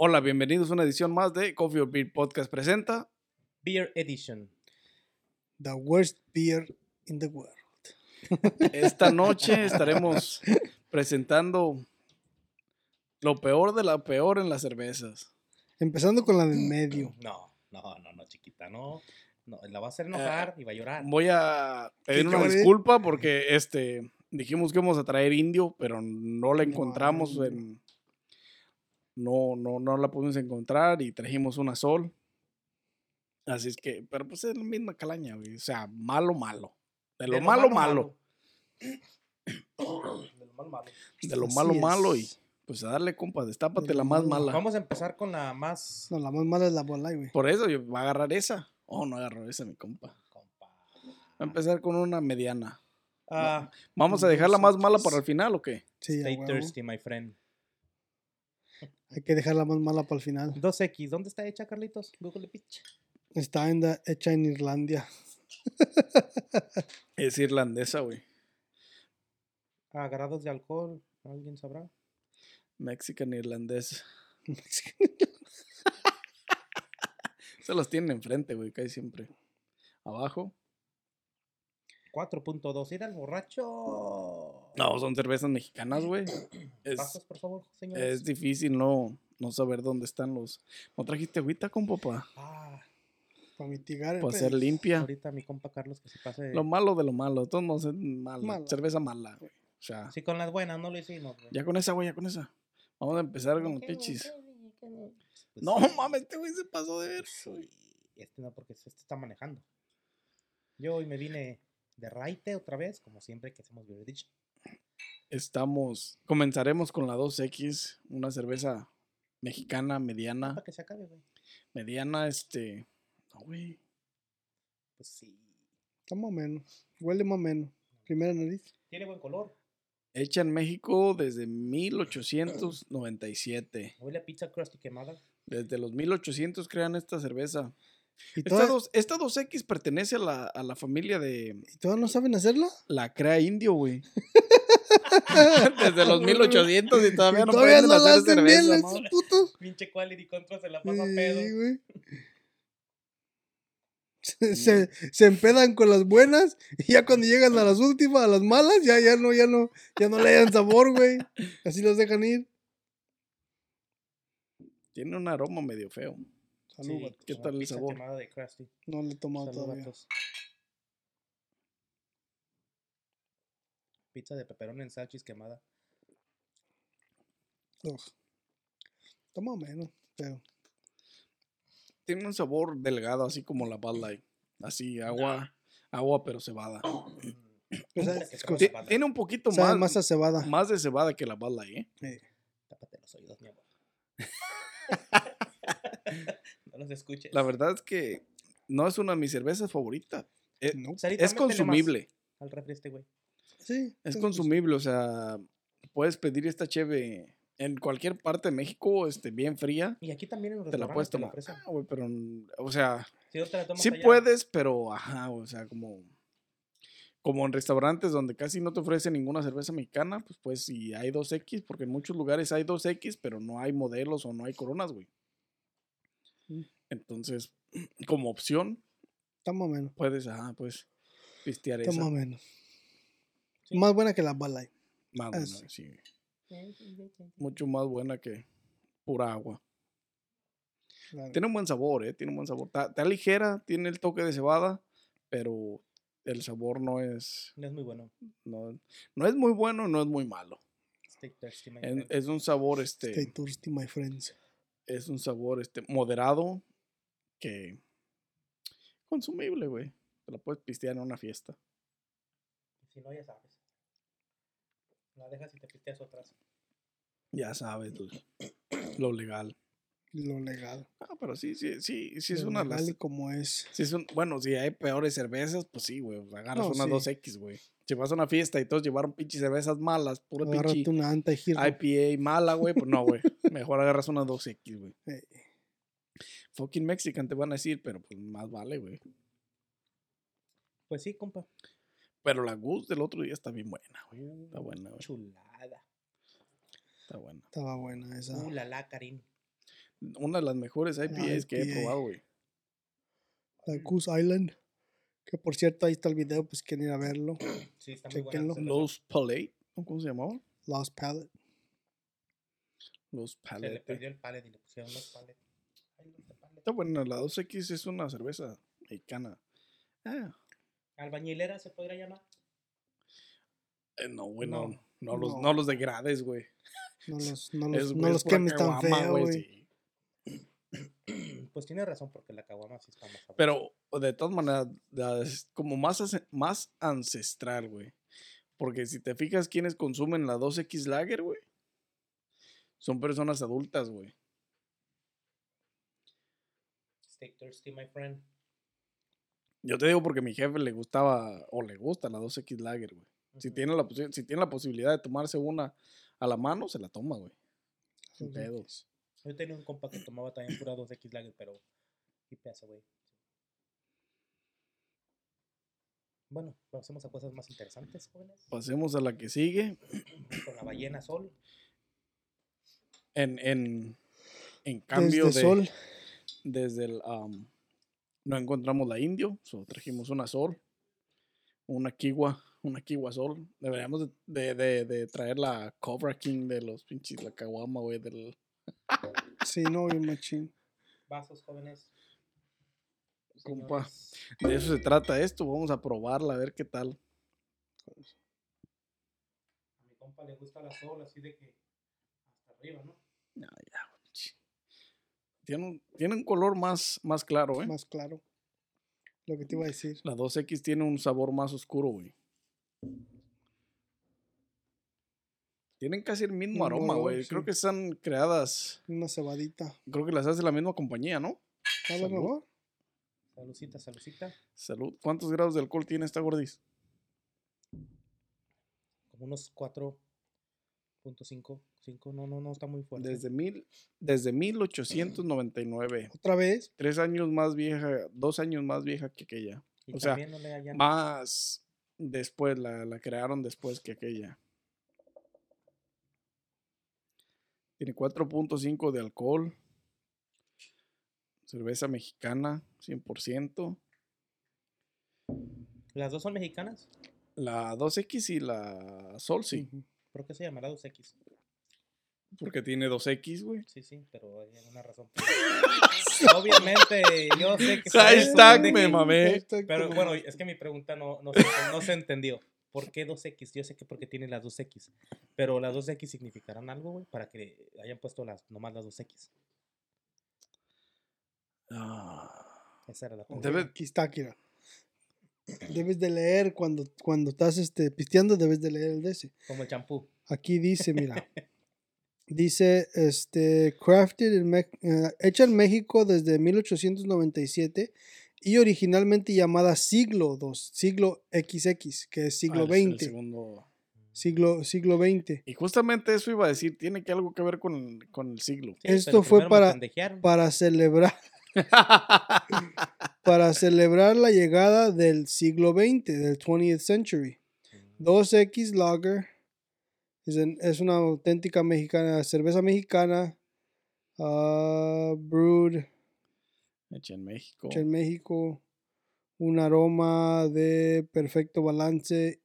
Hola, bienvenidos a una edición más de Coffee or Beer Podcast presenta. Beer Edition. The worst beer in the world. Esta noche estaremos presentando lo peor de la peor en las cervezas. Empezando con la del medio. No, no, no, no, chiquita, no. No, la va a hacer enojar y va a llorar. Voy a pedir ¿Qué una disculpa porque este dijimos que íbamos a traer indio, pero no la encontramos en no, no, no la pudimos encontrar y trajimos una sol. Así es que, pero pues es la misma calaña, güey. O sea, malo, malo. De lo, De malo, malo. De lo malo, malo. De lo malo, malo. Y es. pues a darle, compa, destápate De la más malo. mala. Vamos a empezar con la más. No, la más mala es la bola, güey. Por eso yo va a agarrar esa. Oh, no agarró esa, mi compa. Compa. Va a empezar con una mediana. Ah, ¿Vamos a dejar la más mala para el final o qué? Sí, stay thirsty, my friend. Hay que dejar la más mala para el final. 2X, ¿dónde está hecha, Carlitos? Google Pitch. Está en la- hecha en Irlandia. Es irlandesa, güey. Ah, grados de alcohol, ¿alguien sabrá? Mexican irlandés. Se los tienen enfrente, güey, casi siempre. Abajo. 4.2. Ir al borracho. No, son cervezas mexicanas, güey. Es, Vasos, por favor, señores. es difícil no, no saber dónde están los. ¿No trajiste agüita con papá? Ah, Para mitigar el Para ser limpia. ahorita mi compa Carlos que se pase. Lo malo de lo malo. Todos no es. Mala. Cerveza mala, güey. O sea, Sí, con las buenas no lo hicimos. güey. ya con esa, güey, ya con esa. Vamos a empezar con los ¿Qué, pichis. Pues No mames, este güey se pasó de ver. Este no, porque este está manejando. Yo hoy me vine de raite otra vez, como siempre que hacemos Beer Edition. Estamos. Comenzaremos con la 2X, una cerveza mexicana mediana. Para que se acabe, güey. Mediana, este. No, güey. Pues sí. Está más o menos. Huele más o menos. Primera nariz. Tiene buen color. Hecha en México desde 1897. Huele a pizza crusty quemada. Desde los 1800 crean esta cerveza. ¿Y Esta, todas, dos, esta 2X pertenece a la, a la familia de ¿y todas no saben hacerla? la Crea Indio, güey. Desde los 1800 y todavía no todavía pueden no la hacer hacen bien, esos putos. Pinche quality control se la pasa Sí, pedo. güey. Se, se, se empedan con las buenas y ya cuando llegan a las últimas, a las malas, ya, ya no, ya no, ya no le hayan sabor, güey. Así los dejan ir. Tiene un aroma medio feo. Salud, Sí. ¿Qué tal el sabor? de. No le he tomado Salud, todavía. vatos. Pizza de pepperoni en salchis quemada. Más o menos, pero Tiene un sabor delgado, así como la Bud Light. Así, agua, agua pero cebada. O sea, es. Tiene un poquito más, más a cebada. más de cebada que la Bud Light, ¿eh? Eh, Tápate los oídos, mi amor. no los escuches. La verdad es que no es una de mis cervezas favoritas. Eh, no. Sarita, es consumible. Al refri este, güey. Sí. Es consumible, o sea, puedes pedir esta cheve en cualquier parte de México, este, bien fría. Y aquí también en los Te la puedes tomar. Ah, güey, pero, o sea, Si no te la tomas sí allá, puedes, pero, ajá, o sea, como, como en restaurantes donde casi no te ofrecen ninguna cerveza mexicana, pues, pues, si hay 2X, porque en muchos lugares hay 2X, pero no hay modelos o no hay coronas, güey. Entonces, como opción, menos. puedes, ajá, pues, pistear esa. más o menos. Sí. Más buena que la Bud Light. Más es- buena, sí. Mucho más buena que pura agua. Claro. Tiene un buen sabor, ¿eh? Tiene un buen sabor. Está, está ligera, tiene el toque de cebada, pero el sabor no es, No es muy bueno. no, no es muy bueno, no es muy malo. Stay thirsty, my friend. es un sabor, Stay este, thirsty, my friends. es un sabor, este, moderado que consumible, güey. Te la puedes pistear en una fiesta. Si no, ya sabes. La dejas y te pisteas otras. Ya sabes, lo, lo legal. Lo legal. Ah, pero sí, sí, sí, sí es Lo una de legal las... y como es. Sí es un- bueno, si hay peores cervezas, pues sí, güey. Agarras No, una sí. 2X, güey. Si vas a una fiesta y todos llevaron pinches cervezas malas, pura pinche una. IPA mala, güey, pues no, güey. Mejor agarras una 2X, güey. Fucking Mexican te van a decir, pero pues más vale, güey. Pues sí, compa. Pero la Goose del otro día está bien buena, güey. Uh, Está buena, güey. Chulada. Está buena. estaba buena esa. Uh, la la, Karim. Una de las mejores IPAs que he probado, güey. La Goose Island. Que por cierto, ahí está el video, pues quieren ir a verlo. Sí, está muy buena. Los Palette. ¿cómo se llamaba? Lost Palette. Los Se le Palette. perdió el pallet y le pusieron los pallet. Ay, los de pallet. Está buena, la 2X es una cerveza mexicana. Ah, Albañilera se podría llamar. eh, no, güey, No, no. No, los, no. no los de grades, güey. No los, no Es- los, no los quemes tan feo, güey. sí. Pues tiene razón, porque la caguama sí está más sabrosa. Pero de todas maneras, es como más, más ancestral, güey. Porque si te fijas quiénes consumen la 2X Lager, güey, son personas adultas, güey. Stay thirsty, my friend. Yo te digo porque a mi jefe le gustaba o le gusta la 2X Lager, güey. Si tiene, la, si tiene la posibilidad de tomarse una a la mano, se la toma, güey. Sin pedos. Yo tenía un compa que tomaba también pura 2X Lager, pero. Y pesa, güey. Bueno, pasemos a cosas más interesantes, jóvenes. Pasemos a la que sigue. Con la ballena sol. En, en, en cambio Desde de... Sol. Desde el am, no encontramos la indio, so trajimos una sol, una kiwa, una kiwa sol. Deberíamos de, de, de- de traer la Cobra King de los pinches, la caguama, güey, del Sí, no, bien machín. Vasos, jóvenes. Compa. De eso se trata esto, vamos a probarla a ver qué tal. A mi compa le gusta la sol, así de que. Hasta arriba, ¿no? Ya, ya, güey, ch- Tiene un, tiene un color más, más claro, ¿eh? Más claro. Lo que te iba a decir. La 2X tiene un sabor más oscuro, güey. Tienen casi el mismo aroma, güey. Creo que están creadas Una cebadita. Creo que las hace la misma compañía, ¿no? ¿A lo Salud. mejor? Salucita, salucita. Salud. ¿Cuántos grados de alcohol tiene esta gordis? Como unos 4.5. 5, no, no, no está muy fuerte. Desde, mil, desde 1899. Otra vez. Tres años más vieja, dos años más vieja que aquella. Y o sea, no le Más después, la, la crearon después que aquella. Tiene 4.5 de alcohol. Cerveza mexicana, 100%. ¿Las dos son mexicanas? La 2X y la Sol, sí. ¿Por qué se llamará 2X? Porque tiene 2X, güey. Sí, sí, pero hay alguna razón. Obviamente, yo sé que... Hashtag me que- mamé. Hashtag Pero bueno, es que mi pregunta no, no, se, no se entendió. ¿Por qué 2X? Yo sé que porque tiene las 2X. Pero las 2X significarán algo, güey, para que hayan puesto las, nomás las 2X. Ah. Esa era la Ok, Debe- Aquí está, Kira. Debes de leer cuando, cuando estás este, pisteando, debes de leer el de ese. Como el champú. Aquí dice, mira. dice, este, crafted en Me- eh, hecha en México desde 1897 y originalmente llamada siglo 2, siglo XX, que es siglo Ah, el- el XX, segundo. siglo, siglo XX. Y justamente eso iba a decir, tiene que algo que ver con el, con el siglo. Sí, Esto fue para-. Para celebrar, para celebrar la llegada del siglo XX, del 20th century. 2X Lager es, en- es una auténtica mexicana, cerveza mexicana, ah, brewed Hecha en México. hecha en México, un aroma de perfecto balance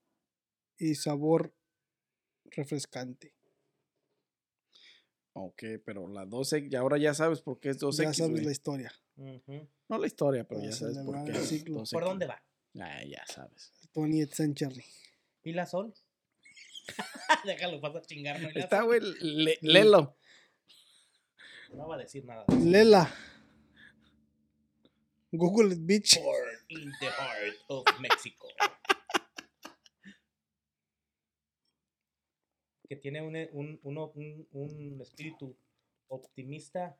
y sabor refrescante. Ok, pero la 2X, y ahora ya sabes por qué es 2X. ya sabes güey. la historia. Ujú. No la historia, pero ya sabes por qué el es siglo. 2X. ¿Por dónde va? Ah, ya sabes. 20th century. ¿Y la sol? Déjalo, vas a chingarme. ¿y la Está, güey, le- léelo. No va a decir nada. Lela. Google it, bitch. Born in the heart of Mexico. Que tiene un, un, uno- un, un espíritu optimista.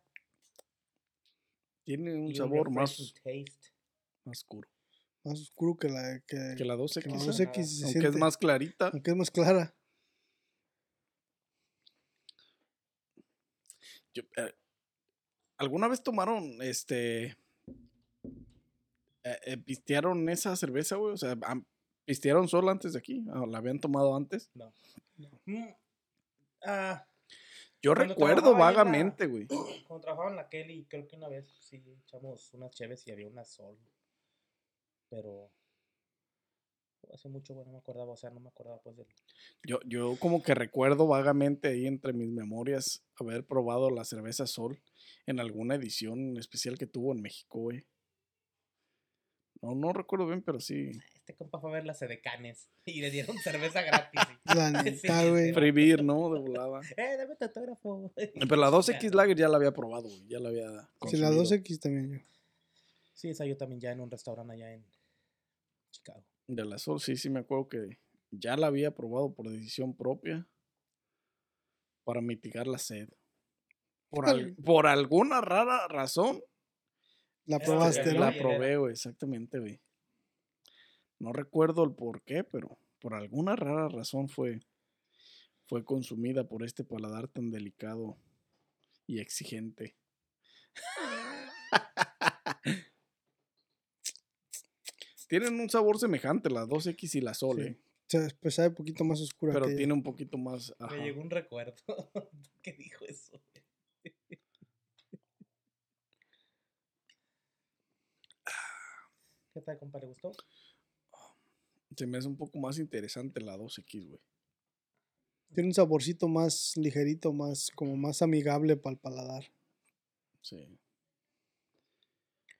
Tiene un y sabor más, taste. más oscuro Más oscuro que la que, que la 2X. que la ¿eh? 2X se Aunque es más clarita. aunque es más clara. Yo, eh, ¿Alguna vez tomaron, este, eh, eh, pistearon esa cerveza, güey? O sea, ¿pistearon solo antes de aquí? ¿O ¿La habían tomado antes? Mm, ah, Yo recuerdo vagamente, güey. Cuando trabajaba en la Kelly, creo que una vez sí echamos unas cheves y había una sol. Pero hace mucho, bueno, no me acordaba, o sea, no me acordaba pues del... Yo, yo como que recuerdo vagamente ahí entre mis memorias haber probado la cerveza Sol en alguna edición especial que tuvo en México, güey. No, no recuerdo bien, pero sí. Este compa fue a ver las edecanes y le dieron cerveza gratis. La Sí, neta, sí. güey. Beer, ¿no? De volada. eh, dame tu autógrafo. Pero la 2X Lager ya la había probado, güey. Ya la había Si la consumido. 2X también yo. Sí, esa yo también ya en un restaurante allá en Chicago. De la Sol, sí, sí me acuerdo que ya la había probado por decisión propia para mitigar la sed. Por, al- por alguna rara razón, La Esa probaste, ya ¿no? la probé, güey, exactamente, güey. No recuerdo el por qué, pero por alguna rara razón fue, fue consumida por este paladar tan delicado y exigente. Tienen un sabor semejante, la 2X y la Sol, Sí. eh, O sea, pues sabe un poquito más oscura pero que ella. tiene un poquito más. ajá. Me llegó un recuerdo que dijo eso. ¿Qué tal, compa? ¿Le gustó? Se me hace un poco más interesante la 2X, güey. Tiene un saborcito más ligerito, más como más amigable para el paladar. Sí.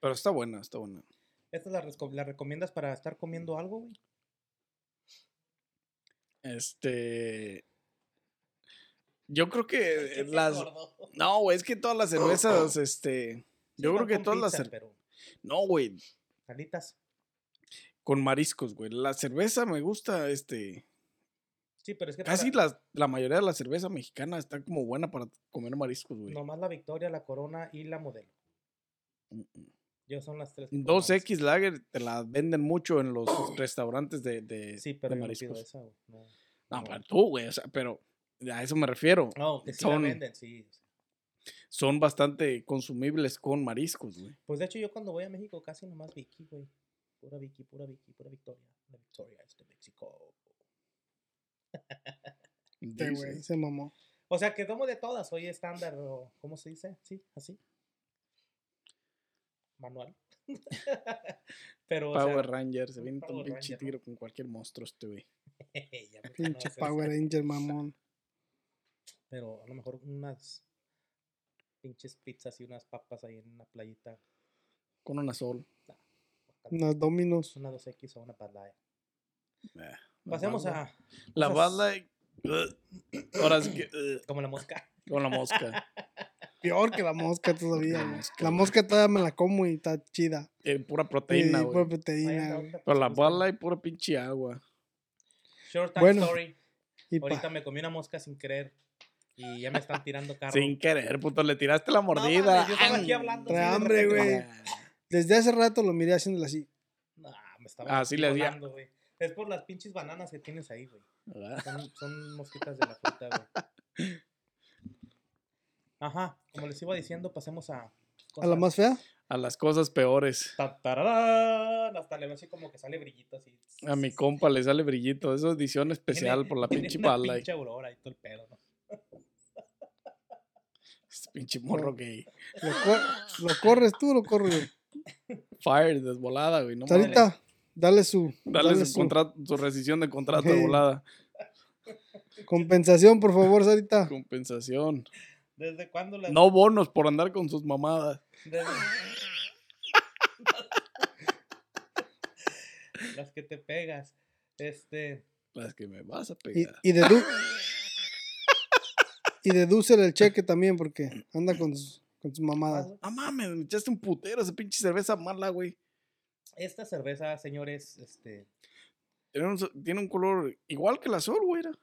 Pero está buena, está buena. ¿Esta la, la recomiendas para estar comiendo algo, güey? Este. Yo creo que ¿Qué las. gordo? No, güey, es que todas las cervezas, este. Sí, Yo creo que todas las. pizza, Pero, No, güey, alitas. Con mariscos, güey. La cerveza me gusta, este. Sí, pero es que Casi para- la, la mayoría de la cerveza mexicana está como buena para comer mariscos, güey. nomás la Victoria, la Corona y la Modelo. Mm, mm. Yo son las tres. que como 2X Lager te la venden mucho en los restaurantes de, de. Sí, de pero pido mariscos. esa, güey. No, No, tú, güey, o sea, pero a eso me refiero. No, que sí son- la venden, sí. Son bastante consumibles con mariscos, güey. Pues de hecho yo cuando voy a México casi nomás Vicky, güey. Pura Vicky, pura Vicky, pura Victoria. La Victoria es de México. Este güey, se mamó. O sea que tomo de todas, soy estándar o ¿cómo se dice? Sí, así. Manual. Pero o sea, Power Ranger, se viene un Power pinche tiro con cualquier monstruo este, güey. Pinche. Power Ranger mamón. Pero a lo mejor unas pinches pizzas y unas papas ahí en una playita. Con una sol. Unos dominos. Una 2X o una Bud Light. Eh, Pasemos a La Bud Light, Ahora sí que. como la mosca. con la mosca. Peor que la mosca todavía. La mosca, La mosca todavía me la como y está chida. Eh, pura Sí, proteína, pura güey. proteína. Otra, Pero la. Bud Light, pura pinche agua. Short time Bueno. story. Y pa- Ahorita me comí una mosca sin querer y ya me están tirando carro. Sin querer, puto, le tiraste la mordida. yo estaba aquí hablando. Trae así de hambre, güey. Desde hace rato lo miré haciéndole así. No, me estaba Ah, sí le hacía. Es por las pinches bananas que tienes ahí, güey. ¿Verdad? Son, son mosquitas de la fruta, güey. Ajá, como les iba diciendo, pasemos a. A la más fea. A las cosas peores. Ta, tararán, Hasta le veo así como que sale brillito así. A mi compa le sale brillito. Eso es edición especial Tiene- por la tiene pinche una pinche aurora y todo el pedo, ¿no? Este pinche morro gay. ¿Lo, cor- lo corres tú o lo corro yo? Fire, desvolada, güey. No. Sarita, dale su, Dale, dale su, su contrato, su rescisión de contrato de volada. compensación, por favor, Sarita. Compensación. ¿Desde cuándo las.? No bonos por andar con sus mamadas. desde- las que te pegas. Este. Las que me vas a Y, pegar. y, dedu y dedúcele el cheque también porque anda con sus, con sus mamadas. Ah, mames, me echaste un putero esa pinche cerveza mala, güey. Esta cerveza, señores, este. Tiene un, so- tiene un color igual que la sol, güey. era.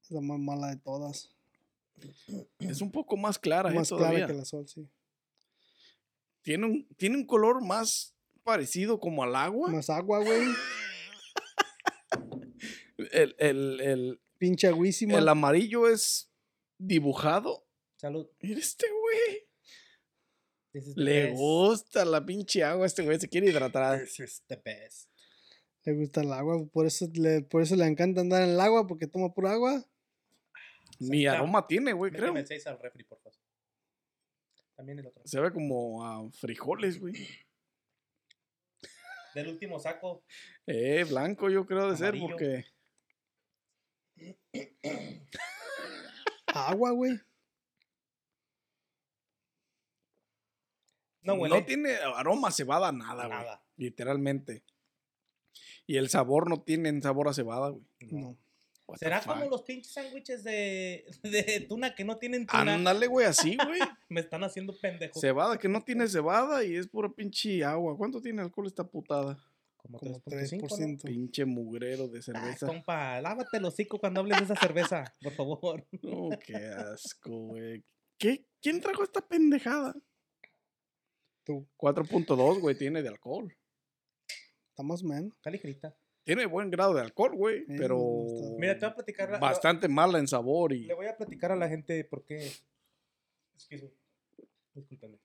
Es la más mala de todas. Es un poco más clara, eh, Más todavía. clara que la sol, sí. Tiene un, tiene un color más parecido como al agua. Más agua, güey. El, el, el, Pinche aguísima. el amarillo es dibujado. Salud. Mira este güey. This Le best. gusta la pinche agua. Este güey se quiere hidratar. This is the best. Le gusta el agua, por eso le, por eso le encanta andar en el agua, porque toma pura agua. Ni aroma tiene, güey, creo. méteme el 6 al refri, por favor. También el otro. Se ve como a frijoles, güey. Del último saco. Eh, blanco yo creo de ser porque... Agua, güey. No huele. tiene aroma a cebada nada, güey. nada. Literalmente. Y el sabor no tiene sabor a cebada, güey. No. ¿Será como los pinches sándwiches de, de tuna que no tienen tuna? Ándale, güey, así, güey. Me están haciendo pendejo. cebada que no tiene cebada y es pura pinche agua. ¿Cuánto tiene alcohol esta putada? Como, Como 3.5, 3%. Pinche mugrero de ¿no? Cerveza. compa, lávate el hocico cuando hables de esa cerveza, por favor. No, qué asco, güey. ¿Qué? ¿Quién trajo esta pendejada? Tú. 4.2, güey, tiene de alcohol. Estamos, man. Está ligerita. Tiene buen grado de alcohol, güey, Sí, pero. Mira, te voy a platicar. la- bastante mala en sabor y Le voy a platicar a la gente por qué. Excuse me. Discúlpenme.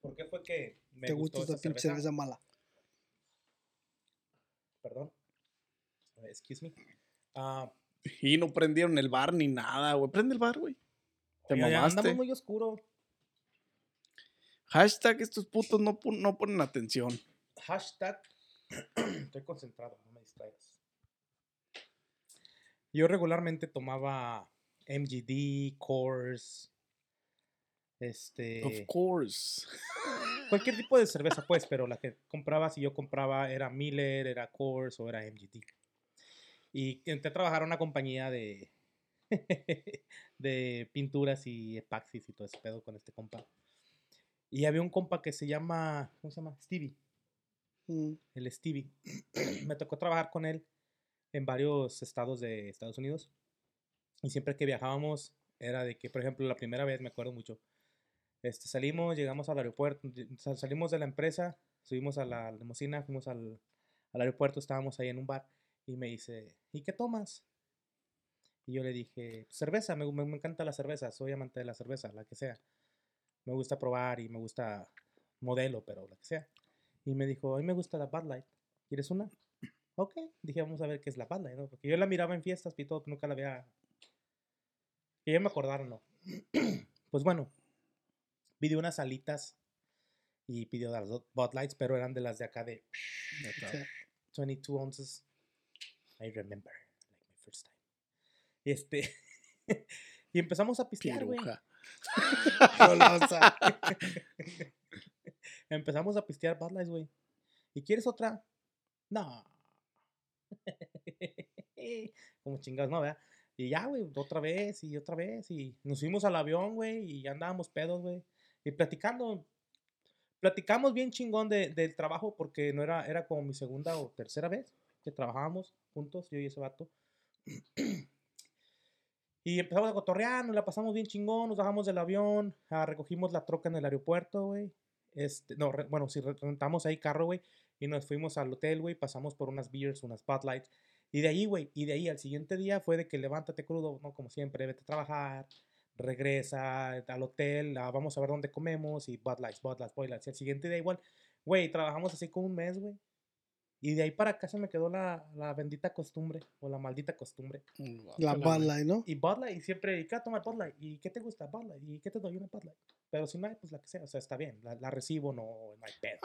¿Por qué fue que me ¿Te gustó gusta esta cerveza? cerveza mala? Perdón. Excuse me. Ah, y no prendieron el bar ni nada, güey. Prende el bar, güey. Te mamaste. andamos muy oscuro. Hashtag estos putos no, no ponen atención. Hashtag. Estoy concentrado, no me distraigas. Yo regularmente tomaba MGD, Coors, este, Of course. cualquier tipo de cerveza, pues, pero la que compraba, si yo compraba, era Miller, era Coors o era MGD. Y entré a trabajar a una compañía de, de pinturas y epaxis y todo ese pedo con este compa. Y había un compa que se llama, ¿cómo se llama? Stevie Mm. el Stevie. Me tocó trabajar con él en varios estados de Estados Unidos. Y siempre que viajábamos, era de que, por ejemplo, la primera vez, me acuerdo mucho, este, salimos, llegamos al aeropuerto, salimos de la empresa, subimos a la limusina, fuimos al, al aeropuerto, estábamos ahí en un bar, y me dice, ¿y qué tomas? Y yo le dije, cerveza, me, me- me encanta la cerveza, soy amante de la cerveza, la que sea. Me gusta probar y me gusta modelo, pero la que sea. Y me dijo, a mí me gusta la Bud Light. ¿Quieres una? Ok. Dije, vamos a ver qué es la Bud Light, ¿no? Porque yo la miraba en fiestas y todo, nunca la había... Y ya me acordaron, ¿no? pues bueno, pidió unas alitas y pidió las Bud Lights, pero eran de las de acá de Sí. 22 ounces. I remember, like my first time. Este... y empezamos a pistear, güey. Empezamos a pistear Bud Lights, güey. ¿Y quieres otra? No. Como chingados, ¿no? ¿verdad? Y ya, güey, otra vez y otra vez. Y nos fuimos al avión, güey, y andábamos pedos, güey. Y platicando. Platicamos bien chingón de- del trabajo porque no era, era como mi segunda o tercera vez que trabajábamos juntos, yo y ese vato. Y empezamos a cotorrear, nos la pasamos bien chingón, nos bajamos del avión, ah, recogimos la troca en el aeropuerto, güey. Este, no, bueno, re- rentamos ahí carro, güey, y nos fuimos al hotel, güey, pasamos por unas beers, unas spotlights, y de ahí, güey, y de ahí al siguiente día fue de que levántate crudo, ¿no? Como siempre, vete a trabajar, regresa al hotel, ah, vamos a ver dónde comemos, y Bud Lights, Bud Lights. Y al siguiente día igual, güey, trabajamos así como un mes, güey. Y de ahí para acá se me quedó la, la bendita costumbre, o la maldita costumbre. La Bud Light, ¿no? Y Bud Light, y siempre, ¿y qué vas a tomar Bud Light? ¿Y qué te gusta Bud Light? ¿Y qué te doy una Bud Light? Pero si no hay, pues la que sea, o sea, está bien, la, la recibo, no, no hay pedo.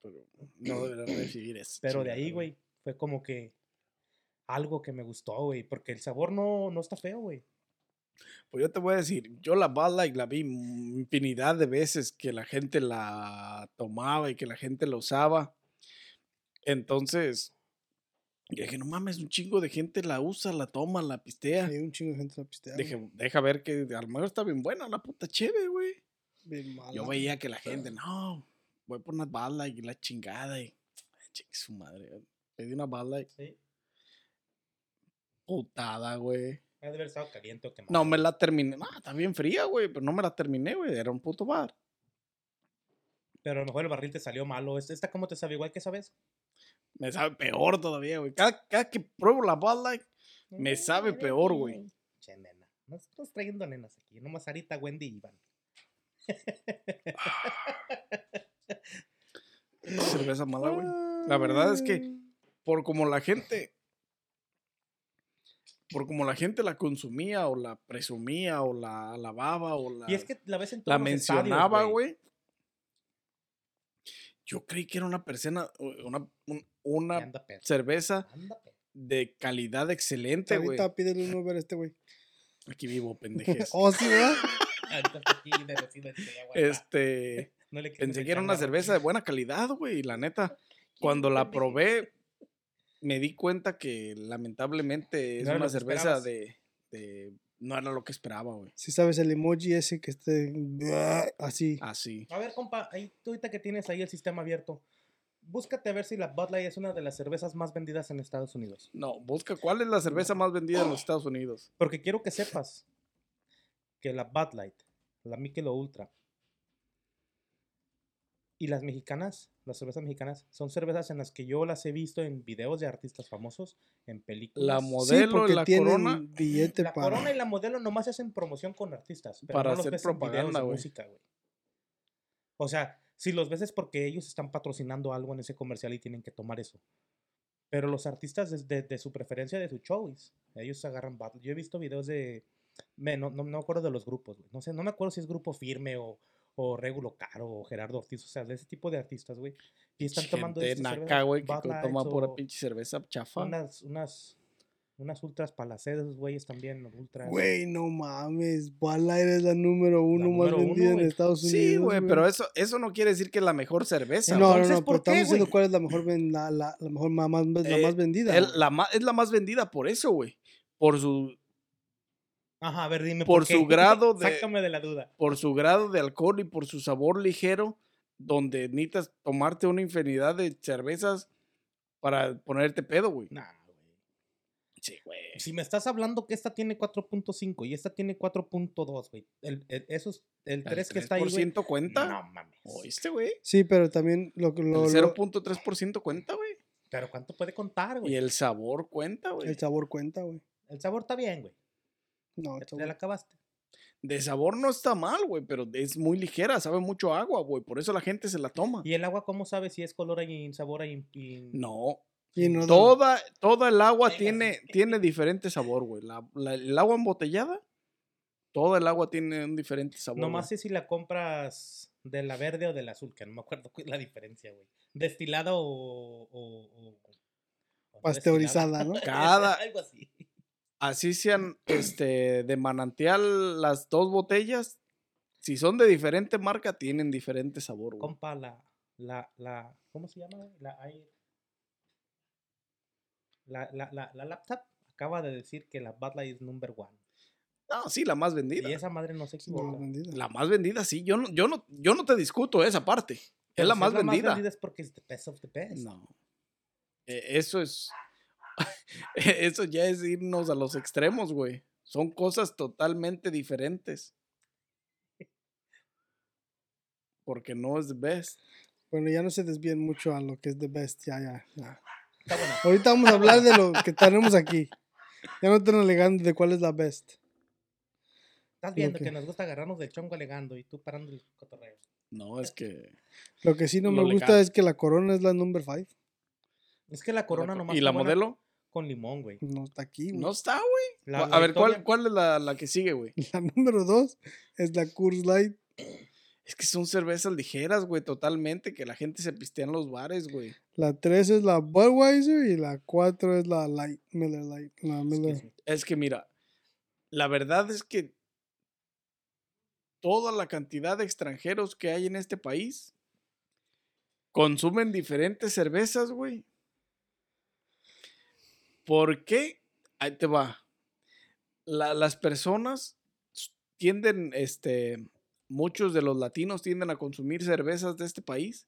Pero no debería recibir eso. Pero de ahí, güey, fue como que algo que me gustó, güey, porque el sabor no, no está feo, güey. Pues yo te voy a decir, yo la Bud Light la vi infinidad de veces que la gente la tomaba y que la gente la usaba. Entonces, yo dije, no mames, un chingo de gente la usa, la toma, la pistea. Hay un chingo de gente la pistea. Dije, deja ver que a lo mejor está bien buena la puta chévere, güey. Bien mala. Yo veía que la gente, no, voy por una Bud Light y la chingada y, ay, chingue su madre. Pedí una Bud Light, Sí. putada, güey. Ha de haber estado caliente o quemado. No me la terminé. No, está bien fría, güey, pero no me la terminé, güey. Era un puto bar. Pero a lo mejor el barril te salió malo. ¿Esta cómo te sabe igual que esa vez? Me sabe peor todavía, güey. Cada, cada que pruebo la Bud Light, Me sabe peor, güey. Che, nena. No estás trayendo nenas aquí. Nomás Sarita, Wendy y Iván. cerveza mala, güey. La verdad es que, por como la gente por como la gente la consumía o la presumía o la alababa o la, Y es que la ves en la todos los estadios, mencionaba, güey. Yo creí que era una persona, una, un- una Anda cerveza Anda de calidad excelente, güey. Ahorita pídele un Uber a este güey. Aquí vivo, pendejes. Oh, sí, ¿verdad? Este, no le pensé que era una cerveza de buena calidad, güey. y La neta, cuando la probé, me di cuenta que lamentablemente es No una cerveza de- No era lo que esperaba, güey. Si sabes el emoji ese que esté así. Así. A ver, compa, ahí, tú ahorita que tienes ahí el sistema abierto, búscate a ver si la Bud Light es una de las cervezas más vendidas en Estados Unidos. No, busca cuál es la cerveza más vendida en los Estados Unidos. Porque quiero que sepas que la Bud Light, la Michelob Ultra y las mexicanas, las cervezas mexicanas, son cervezas en las que yo las he visto en videos de artistas famosos, en películas. La Sí, modelo porque y la corona. billete la para. corona y la modelo nomás hacen promoción con artistas. Pero Para no los hacer ves en videos propaganda, de güey. música, güey. O sea, si los ves es porque ellos están patrocinando algo en ese comercial y tienen que tomar eso. Pero los artistas de, de- de su preferencia, de su choice, ellos agarran battle. Yo he visto videos de... Me, no, no, no me acuerdo de los grupos, güey. No sé, no me acuerdo si es Grupo Firme o, o Regulo Caro o Gerardo Ortiz. O sea, de ese tipo de artistas, güey. Y están tomando Gente estas naca, güey, que toma pura pinche cerveza chafa. Unas, unas, unas ultras para la sed, esos güeyes también, ultras. Güey, no mames. Bud Light es la número uno más número uno, vendida en. Estados Unidos. Sí, güey, pero eso, eso no quiere decir que es la mejor cerveza. No, güey. no, Entonces, no, ¿por pero estamos qué, diciendo güey? cuál es la mejor, la, la, la mejor, más, la Eh, más vendida. El- güey. la es la más vendida por eso, güey. Por su, Ajá, a ver, dime por por, su grado de- Sácame de la duda. por su grado de alcohol y por su sabor ligero, donde necesitas tomarte una infinidad de cervezas para ponerte pedo, güey. Nah, güey. Sí, güey. Si me estás hablando que esta tiene 4.5 y esta tiene 4.2, güey. El, el, esos, el 3 que está ahí, güey. ¿El cuenta? No mames. ¿Oíste, güey? Sí, pero también lo que lo, El lo- 0.3% cuenta, güey. Pero ¿cuánto puede contar, Y güey? El, el sabor cuenta, güey. el sabor cuenta, güey. sabor está bien, güey. No, Ya la acabaste. De sabor no está mal, güey, pero es muy ligera, sabe mucho agua, güey. Por eso la gente se la toma. ¿Y el agua cómo sabe si es color y sabor y, y- No. Y no da- Toda, toda el agua tiene, sí. tiene diferente sabor, güey. La, la- el agua embotellada, toda el agua tiene un diferente sabor. Nomás sé si la compras de la verde o de la azul, que no me acuerdo cuál es la diferencia, güey. Destilada o... o- o- o Pasteurizada. ¿no? Cada- Algo así. Así sean este, de manantial las dos botellas, si son de diferente marca, tienen diferente sabor, güey. Compa, la, la, la, ¿cómo se llama? La, la, la, la, la laptop acaba de decir que la Bud Light es number one. No, sí, la más vendida. Y esa madre no se no, equivoca. vendida. La más vendida, sí. Yo no, yo no, yo no te discuto esa parte. Es la si más vendida. es porque es the best of the best. No. Eh, eso es. eso ya es irnos a los extremos, güey. Son cosas totalmente diferentes. Porque no es the best. Bueno, ya no se desvíen mucho a lo que es The Best. Ya, ya, ya. Está bueno. Ahorita vamos a hablar de lo que tenemos aquí. Ya no están alegando de cuál es la best. Estás viendo que- que nos gusta agarrarnos del chongo alegando y tú parando el cotorreo. No, es que. Lo que sí no Lo me gusta es que la corona es la number 5. Es que la corona co- nomás ¿Y la buena modelo? Con limón, güey. No está aquí, güey. No está, güey. La- a la ver, ¿cuál, ¿cuál es la, la que sigue, güey? La número 2 es la Coors Light. Es que son cervezas ligeras, güey, totalmente, que la gente se pistea en los bares, güey. La 3 es la Budweiser y la 4 es la Light, Miller Light. La Miller. Es que mira, la verdad es que toda la cantidad de extranjeros que hay en este país consumen diferentes cervezas, güey. ¿Por qué? Ahí te va. La- las personas tienden, este, muchos de los latinos tienden a consumir cervezas de este país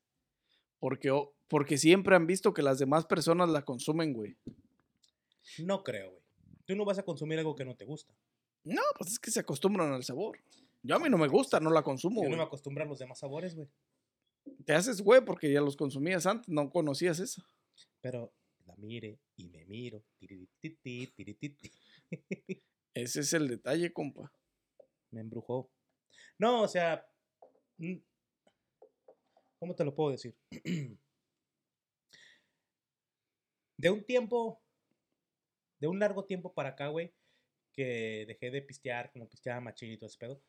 porque, porque siempre han visto que las demás personas la consumen, güey. No creo, güey. Tú no vas a consumir algo que no te gusta. No, pues es que se acostumbran al sabor. Yo a mí no me gusta, no la consumo. Yo no me acostumbro a los demás sabores, güey. Te haces güey porque ya los consumías antes, no conocías eso. Pero la mire y me miro. tirititi, tirititi. Ese es el detalle, compa. Me embrujó. No, o sea. mm, ¿Cómo te lo puedo decir? De un tiempo de un largo tiempo para acá, güey, que dejé de pistear, como pisteaba machín y todo ese pedo.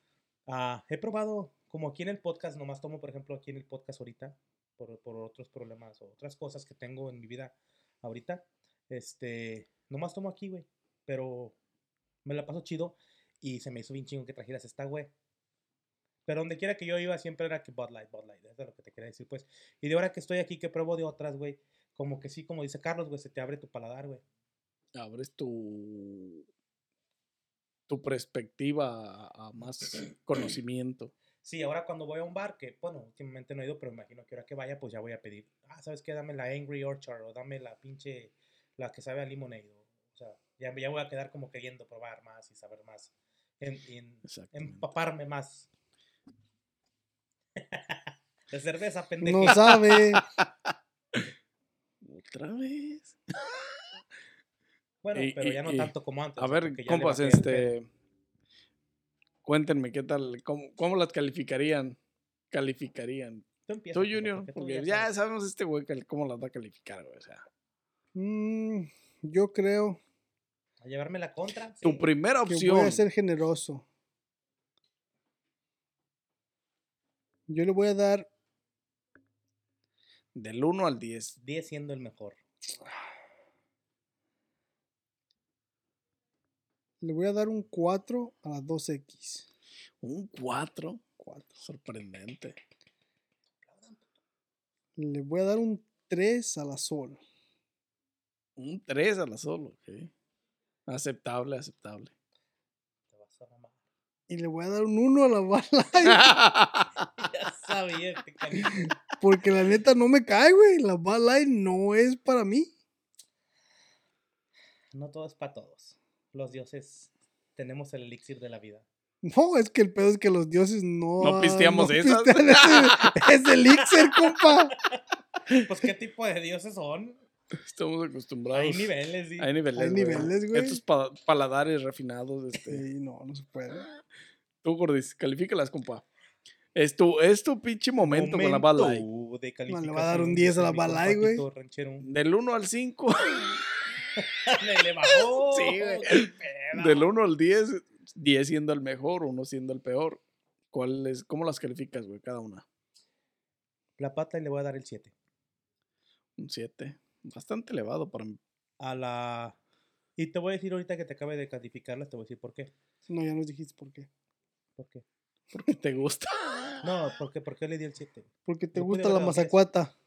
ah, he probado, como aquí en el podcast, nomás tomo, por ejemplo, aquí en el podcast ahorita, por, por otros problemas o otras cosas que tengo en mi vida ahorita. Este, nomás tomo aquí, güey. Pero me la paso chido y se me hizo bien chingo que trajeras esta, güey. Pero donde quiera que yo iba siempre era que Bud Light, Bud Light. Eso es lo que te quería decir, pues. Y de ahora que estoy aquí, que pruebo de otras, güey. Como que sí, como dice Carlos, güey, se te abre tu paladar, güey. Abres tu, tu perspectiva a, más conocimiento. Sí, ahora cuando voy a un bar, que bueno, últimamente no he ido, pero imagino que ahora que vaya, pues ya voy a pedir, ah, ¿sabes qué? Dame la Angry Orchard o dame la pinche, la que sabe a. O, sea, ya, ya voy a quedar como queriendo probar más y saber más. En, empaparme más. De cerveza, pendejo. No sabe. Otra vez. Bueno, pero ya no tanto como antes. A ver, compas, este. Cuéntenme qué tal, cómo, cómo las calificarían. Calificarían. Tú empieza, Tú, Junior, porque ya ya sabes. sabemos este güey cómo las va a calificar, güey. O sea, Mm, yo creo A llevarme la contra. tu sí. primera que opción. voy a ser generoso. Yo le voy a dar Del 1 al 10. 10 siendo el mejor. le voy a dar un 4 a las 2X. Un 4. 4. Sorprendente. Le voy a dar un 3 a la Sol. Un 3 a la solo, ok. Aceptable, aceptable. Te vas a mamar. Y le voy a dar un 1 a la Light. Ya sabía que califico. Porque la neta no me cae, güey. La Light no es para mí. No todo es para todos. Los dioses tenemos el elixir de la vida. No, es que el pedo es que los dioses no. No pisteamos esas. pistean ese, ese elixir, compa. Pues, ¿qué tipo de dioses son? Estamos acostumbrados. Hay niveles, sí. Hay niveles. Hay güey. niveles, güey. Estos pa- paladares refinados. Este. Sí, no, no se puede. Tú, Gordis, califícalas, compa. Es tu, es tu pinche momento, con la. Momento de No, le va a dar un calificación, 10 a la Light, güey. Del 1 al 5. Le, bajó. Sí, güey. Del 1 al 10. 10 siendo el mejor, 1 siendo el peor. ¿Cuál es, ¿Cómo las calificas, güey? Cada una. La pata y le voy a dar el 7. Un 7. Bastante elevado para mí. A la. Y te voy a decir ahorita que te acabe de calificarlas, te voy a decir por qué. No, ya nos dijiste por qué. ¿Por qué? Porque te gusta. No, porque, ¿por qué le di el 7? Porque te Yo gusta la haberle dado 10. mazacuata.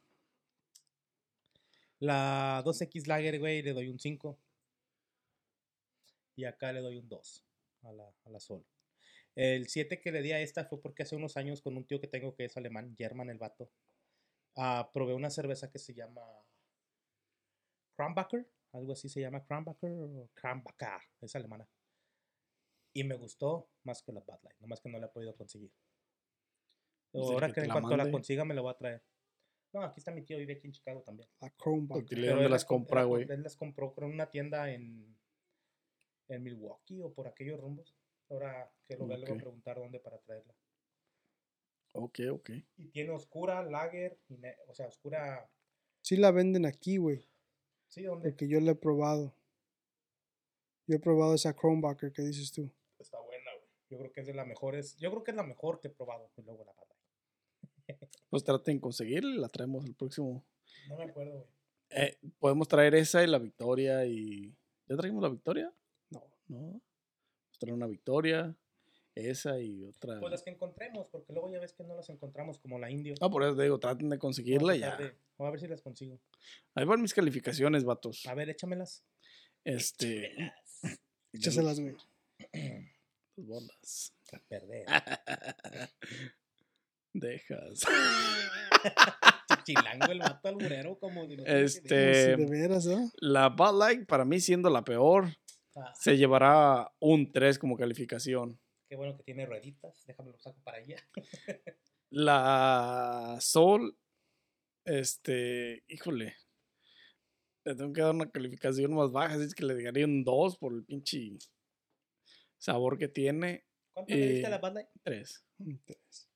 La 2X Lager, güey, le doy un 5. Y acá le doy un 2 a la, a la Sol. El 7 que le di a esta fue porque hace unos años con un tío que tengo que es alemán, German el vato, ah, probé una cerveza que se llama Krambacher, algo así se llama Krambacher o Krambacher, es alemana. Y me gustó más que la Bud Light, nomás que no la he podido conseguir. Ahora que en cuanto la consiga me la voy a traer. No, aquí está mi tío, vive aquí en Chicago también. La Chromebook. Dile dónde las com- compra, güey. Él las compró con una tienda en, en Milwaukee o por aquellos rumbos. Ahora que lo vea le voy a preguntar dónde para traerla. Ok, ok. Y tiene oscura, lager, y o sea, oscura. Sí la venden aquí, güey. Sí, ¿dónde? Porque yo la he probado. Yo he probado esa Chromebooker que dices tú. Está buena, güey. Yo creo que es de las mejores. Yo creo que es la mejor que he probado. Y luego la pata. Pues traten de conseguirla y la traemos el próximo. No me acuerdo, güey. Eh, podemos traer esa y la victoria y. ¿Ya trajimos la victoria? No. No. Vamos a traer una victoria, esa y otra. Pues las que encontremos, porque luego ya ves que no las encontramos como la indio. Ah, por eso te digo, traten de conseguirla y ya. tratar de- Voy a ver si las consigo. Ahí van mis calificaciones, vatos. A ver, échamelas. Este. Échaselas, güey. Dos bolas. A perder. Dejas. Chilango el vato alburero como no Este, de veras, ¿eh? La Bud Light, para mí, siendo la peor, Ah, se llevará un 3 como calificación. Qué bueno que tiene rueditas. Déjame lo saco para allá. La Sol, este, híjole, le tengo que dar una calificación más baja, así es que le daría un 2 por el pinche sabor que tiene. ¿Cuánto le diste a Eh, la banda? 3. Un tres.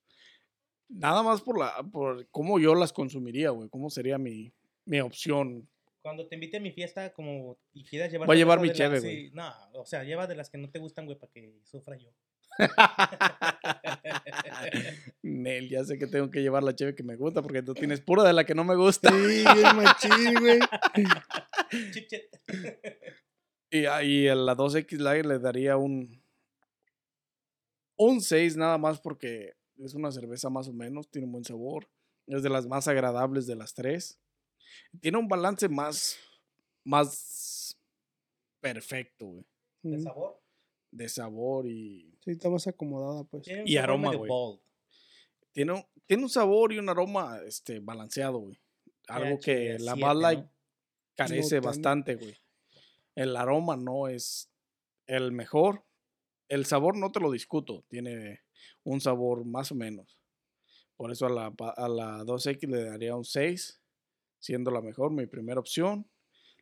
Nada más por la por cómo yo las consumiría, güey, cómo sería mi, mi opción. Cuando te invite a mi fiesta, como y quieras llevar. Voy a llevar mi cheve, güey. sí, No, o sea, lleva de las que no te gustan, güey, para que sufra yo. Nel, ya sé que tengo que llevar la cheve que me gusta porque tú tienes pura de la que no me gusta. Sí, bien machín, güey. Y ahí a la 2X Lager le daría un. Un 6 nada más porque es una cerveza más o menos, tiene un buen sabor. Es de las más agradables de las tres. Tiene un balance más. Más. Perfecto, güey. ¿De sabor? De sabor y. Sí, está más acomodada, pues. Y aroma, güey. Tiene un, tiene un sabor y un aroma este, balanceado, güey. Algo pH que de la siete, Bud Light ¿no? carece tanto. bastante, güey. El aroma no es el mejor. El sabor no te lo discuto. Tiene un sabor más o menos. Por eso a la, pa- a la 2X le daría un 6, siendo la mejor, mi primera opción.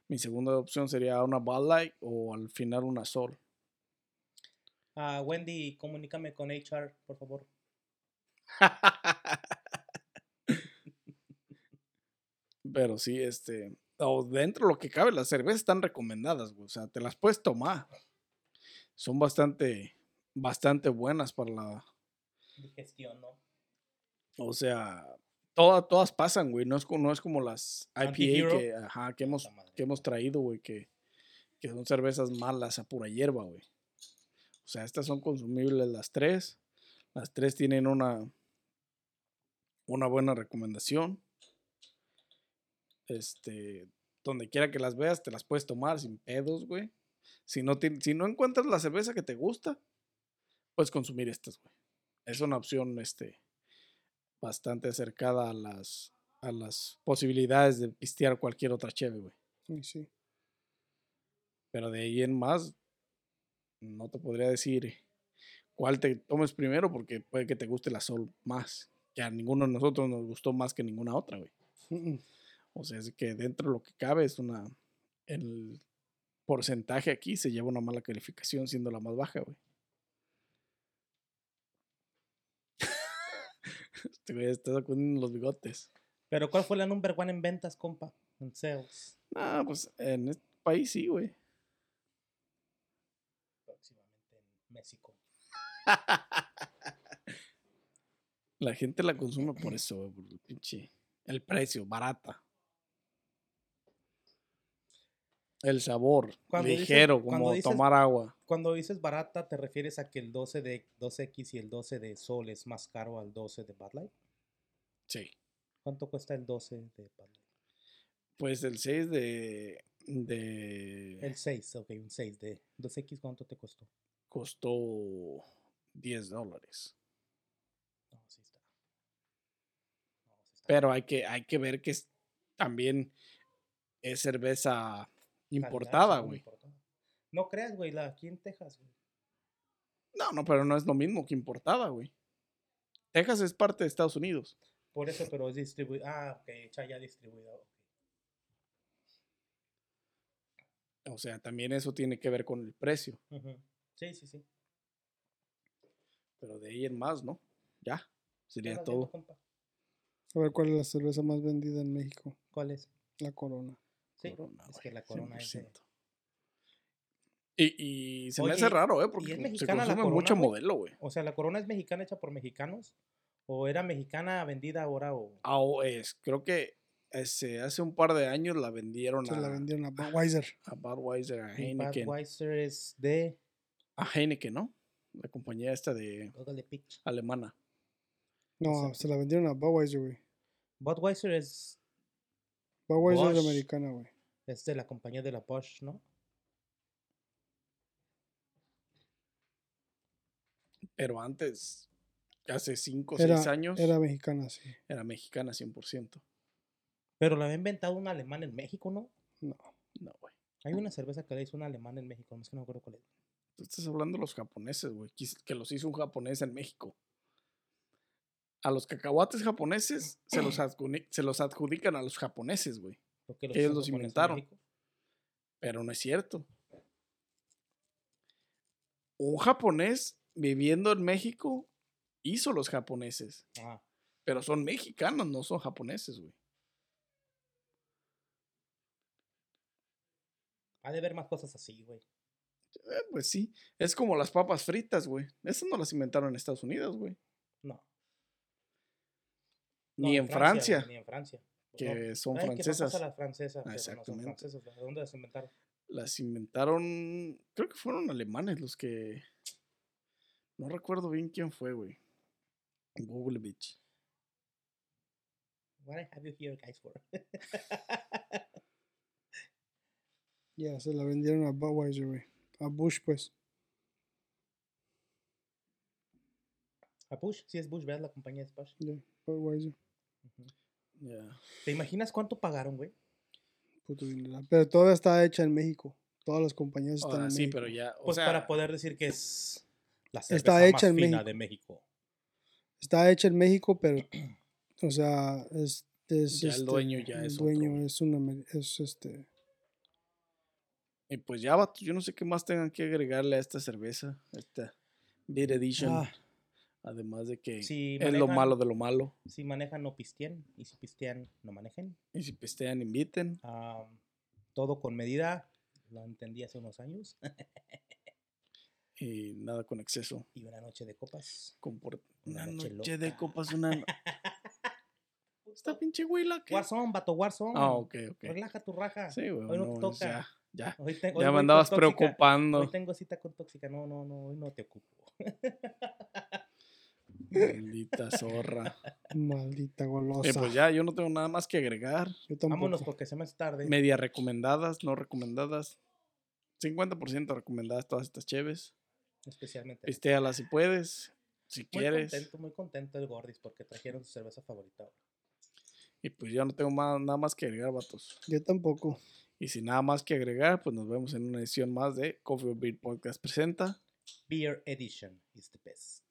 Mi segunda opción sería una Bud Light o al final una Sol. Wendy, comunícame con HR, por favor. Pero sí, este. O dentro de lo que cabe, las cervezas están recomendadas, güey. O sea, te las puedes tomar. Son bastante, bastante buenas para la. Digestión, ¿no? O sea, todas, todas pasan, güey. No es, como- no es como las IPA que, ajá, que, hemos, que hemos traído, güey, que, que son cervezas malas a pura hierba, güey. O sea, estas son consumibles las tres. Las tres tienen una, una buena recomendación. Este, donde quiera que las veas, te las puedes tomar sin pedos, güey. Si no, si no encuentras la cerveza que te gusta, puedes consumir estas, güey. Es una opción, este, bastante acercada a las, a las posibilidades de pistear cualquier otra cheve, güey. Sí, sí. Pero de ahí en más, no te podría decir cuál te tomes primero porque puede que te guste la Sol más. Que a ninguno de nosotros nos gustó más que ninguna otra, güey. Mm. O sea, es que dentro de lo que cabe es una... El porcentaje aquí se lleva una mala calificación siendo la más baja, güey. Este güey está sacudiendo los bigotes. Pero ¿cuál fue la number one en ventas, compa? En sales. Ah, pues en este país sí, güey. Próximamente en México. La gente la consume por eso, por el pinche. El precio, barata. El sabor, Cuando dices- ligero, cuando como dices- tomar agua. Cuando dices barata, ¿te refieres a que el 12 de 2X y el 12 de Sol es más caro al 12 de Bud Light? Sí. ¿Cuánto cuesta el 12 de Bud Light? Pues el 6 de. de El 6, ok, un 6 de 2X, ¿cuánto te costó? Costó 10 dólares. No, sí está. No, sí está Pero hay que, hay que ver que es- también es cerveza importada, güey. No creas, güey, la aquí en Texas, güey. No, no, pero no es lo mismo que importada, güey. Texas es parte de Estados Unidos. Por eso, pero es distribuida. Ah, ok, hecha ya distribuida. O sea, también eso tiene que ver con el precio. Ujú. Sí, sí, sí. Pero de ahí en más, ¿no? Ya. ¿Qué Sería todo. A ver cuál es la cerveza más vendida en México. ¿Cuál es? La Corona. Sí, Corona, es que la corona es de- 100%. Y, y se me hace raro, ¿eh? ¿y Porque es se consume Corona, mucho modelo, güey. O sea, ¿la corona es mexicana hecha por mexicanos? ¿O era mexicana vendida ahora? O... Ah, o es, creo que ese, hace un par de años la vendieron Se a, la vendieron a Budweiser. a Budweiser, a Y Heineken. Budweiser es de. A Heineken, ¿no? La compañía esta de alemana. No, sea- se la vendieron a Budweiser, güey. Budweiser es, Budweiser es americana, güey. es de la compañía de la Bosch, ¿no? Pero antes, hace 5 o 6 Era, años, era mexicana, sí. era mexicana 100%. Pero la había inventado un alemán en México, ¿no? No. No, güey. Hay una cerveza que la hizo un alemán en México, no es que no me acuerdo cuál es. Tú estás hablando de los japoneses, güey. Que los hizo un japonés en México. A los cacahuates japoneses se los, adjuni- se los adjudican a los japoneses, güey. ¿Por qué Ellos los inventaron. Pero no es cierto. Un japonés viviendo en México hizo los japoneses. Ah, Pero son mexicanos, no son japoneses, güey. Ha de haber más cosas así, güey. Eh, pues sí. Es como las papas fritas, güey. Esas no las inventaron en Estados Unidos, güey. No. No, Ni en Francia, Ni en Francia. que No. son Ay, ¿qué francesas. pasa las francesas? pero no son Exactamente. francesas. ¿De dónde las inventaron? Las inventaron. Creo que fueron alemanes los que. No recuerdo bien quién fue, güey. Google Beach. What I have you here, guys, for? Ya, se la vendieron a Budweiser, güey. A Bush, pues. ¿A Bush? Sí, es Bush, ¿verdad? La compañía es Bush. Budweiser. Ujú. Ya. ¿Te imaginas cuánto pagaron, güey? Puto dinero. Pero toda está hecha en México. Todas las compañías están Ahora en sí, México. pero ya. O Pues sea, para poder decir que es la Está cerveza hecha más en fina México. de México. Está hecha en México, pero, o sea, es, es, Ya el este, dueño ya el es dueño una, es este, Y pues ya, vato, yo no sé qué más tengan que agregarle a esta cerveza, esta Beer Edition. Ah, Además de que si, es lo malo de lo malo. si manejan, no pisteen. Y si pistean, no manejen. Y si pistean, inviten. Todo con medida. Lo entendí hace unos años. Y nada con exceso. y una noche de copas. Una Una noche noche de copas, una. no- Esta pinche güila que. Warzone, vato, Warzone. Ah, ok, ok. Relaja tu raja. Sí, güey. Hoy no te ya, ya. Hoy te- hoy Ya me andabas tóxica. preocupando. Hoy tengo cita con tóxica. No, no, no, hoy no te ocupo. Maldita zorra. maldita golosa. Eh, pues ya, yo no tengo nada más que agregar. Yo. Vámonos porque se me hace tarde. Media recomendadas, no recomendadas. 50% recomendadas todas estas cheves. Especialmente. Pistéalas si puedes, si Muy quieres. contento, muy contento el Gordis porque trajeron su cerveza favorita. Y pues ya no tengo más, nada más que agregar, vatos. Yo tampoco. Y sin nada más que agregar, pues nos vemos en una edición más de Coffee or Beer Podcast presenta. Beer Edition is the best.